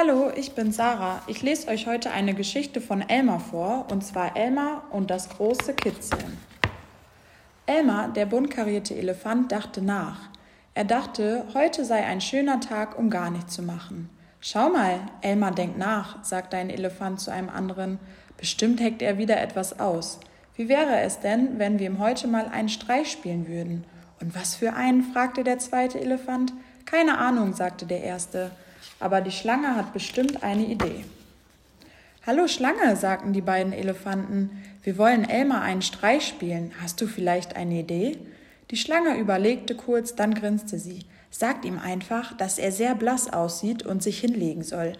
Hallo, ich bin Sarah. Ich lese euch heute eine Geschichte von Elmar vor, und zwar Elmar und das große Kitzeln. Elmar, der buntkarierte Elefant, dachte nach. Er dachte, heute sei ein schöner Tag, um gar nichts zu machen. Schau mal, Elmar denkt nach, sagte ein Elefant zu einem anderen. Bestimmt heckt er wieder etwas aus. Wie wäre es denn, wenn wir ihm heute mal einen Streich spielen würden? Und was für einen? fragte der zweite Elefant. Keine Ahnung, sagte der erste aber die Schlange hat bestimmt eine Idee. Hallo Schlange, sagten die beiden Elefanten, wir wollen Elmar einen Streich spielen. Hast du vielleicht eine Idee? Die Schlange überlegte kurz, dann grinste sie. Sagt ihm einfach, dass er sehr blass aussieht und sich hinlegen soll.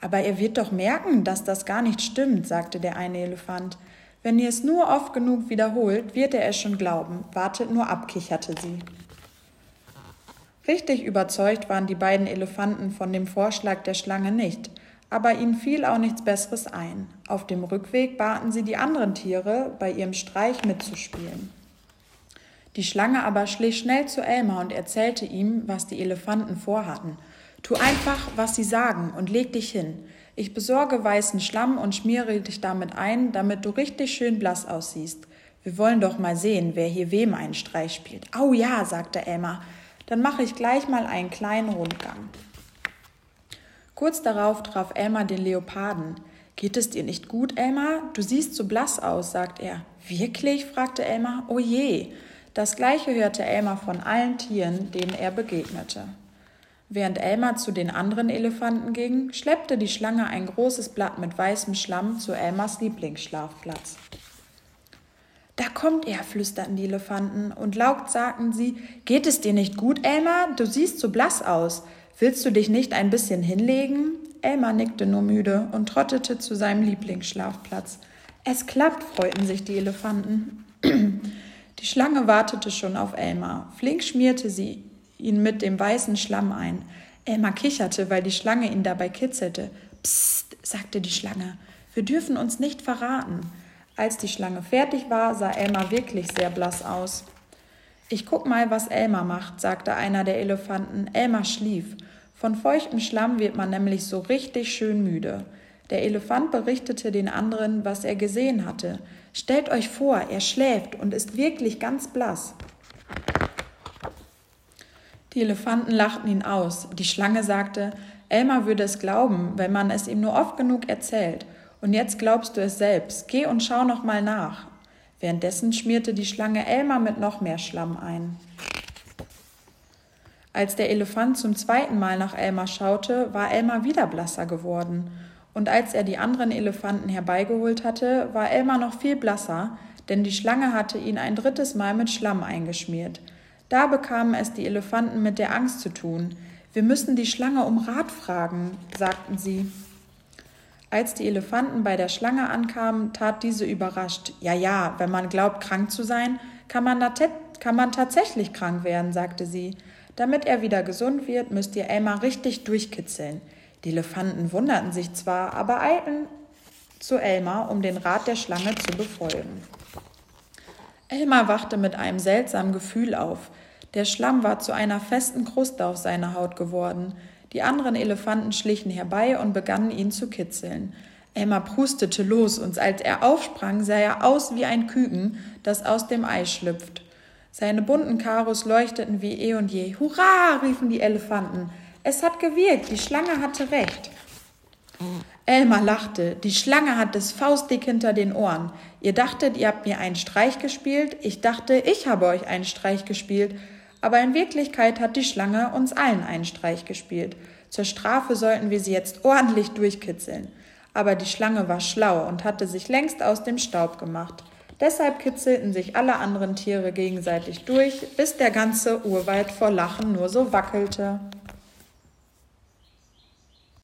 Aber er wird doch merken, dass das gar nicht stimmt, sagte der eine Elefant. Wenn ihr es nur oft genug wiederholt, wird er es schon glauben. Wartet nur ab, kicherte sie. Richtig überzeugt waren die beiden Elefanten von dem Vorschlag der Schlange nicht, aber ihnen fiel auch nichts Besseres ein. Auf dem Rückweg baten sie die anderen Tiere, bei ihrem Streich mitzuspielen. Die Schlange aber schlich schnell zu Elmar und erzählte ihm, was die Elefanten vorhatten. Tu einfach, was sie sagen, und leg dich hin. Ich besorge weißen Schlamm und schmiere dich damit ein, damit du richtig schön blass aussiehst. Wir wollen doch mal sehen, wer hier wem einen Streich spielt. Au ja, sagte Elmar, dann mache ich gleich mal einen kleinen Rundgang. Kurz darauf traf Elmar den Leoparden. Geht es dir nicht gut, Elmar? Du siehst so blass aus, sagt er. Wirklich? fragte Elmar. Oh je. Das gleiche hörte Elmar von allen Tieren, denen er begegnete. Während Elmar zu den anderen Elefanten ging, schleppte die Schlange ein großes Blatt mit weißem Schlamm zu Elmars Lieblingsschlafplatz. Da kommt er, flüsterten die Elefanten, und laut sagten sie, Geht es dir nicht gut, Elmar? Du siehst so blass aus. Willst du dich nicht ein bisschen hinlegen? Elmar nickte nur müde und trottete zu seinem Lieblingsschlafplatz. Es klappt, freuten sich die Elefanten. Die Schlange wartete schon auf Elmar. Flink schmierte sie ihn mit dem weißen Schlamm ein. Elmar kicherte, weil die Schlange ihn dabei kitzelte. Psst, sagte die Schlange, wir dürfen uns nicht verraten. Als die Schlange fertig war, sah Elmar wirklich sehr blass aus. Ich guck mal, was Elmar macht, sagte einer der Elefanten. Elmar schlief. Von feuchtem Schlamm wird man nämlich so richtig schön müde. Der Elefant berichtete den anderen, was er gesehen hatte. Stellt euch vor, er schläft und ist wirklich ganz blass. Die Elefanten lachten ihn aus. Die Schlange sagte, Elmar würde es glauben, wenn man es ihm nur oft genug erzählt. Und jetzt glaubst du es selbst. Geh und schau noch mal nach. Währenddessen schmierte die Schlange Elmar mit noch mehr Schlamm ein. Als der Elefant zum zweiten Mal nach Elmar schaute, war Elmar wieder blasser geworden. Und als er die anderen Elefanten herbeigeholt hatte, war Elmar noch viel blasser, denn die Schlange hatte ihn ein drittes Mal mit Schlamm eingeschmiert. Da bekamen es die Elefanten mit der Angst zu tun. Wir müssen die Schlange um Rat fragen, sagten sie. Als die Elefanten bei der Schlange ankamen, tat diese überrascht. Ja, ja, wenn man glaubt, krank zu sein, kann man, kann man tatsächlich krank werden, sagte sie. Damit er wieder gesund wird, müsst ihr Elmar richtig durchkitzeln. Die Elefanten wunderten sich zwar, aber eilten zu Elmar, um den Rat der Schlange zu befolgen. Elmar wachte mit einem seltsamen Gefühl auf. Der Schlamm war zu einer festen Kruste auf seiner Haut geworden. Die anderen Elefanten schlichen herbei und begannen ihn zu kitzeln. Elmar prustete los, und als er aufsprang, sah er aus wie ein Küken, das aus dem Ei schlüpft. Seine bunten Karos leuchteten wie eh und je. Hurra! riefen die Elefanten. Es hat gewirkt, die Schlange hatte recht. Elmar lachte. Die Schlange hat es faustdick hinter den Ohren. Ihr dachtet, ihr habt mir einen Streich gespielt. Ich dachte, ich habe euch einen Streich gespielt aber in Wirklichkeit hat die Schlange uns allen einen Streich gespielt. Zur Strafe sollten wir sie jetzt ordentlich durchkitzeln. Aber die Schlange war schlau und hatte sich längst aus dem Staub gemacht. Deshalb kitzelten sich alle anderen Tiere gegenseitig durch, bis der ganze Urwald vor Lachen nur so wackelte.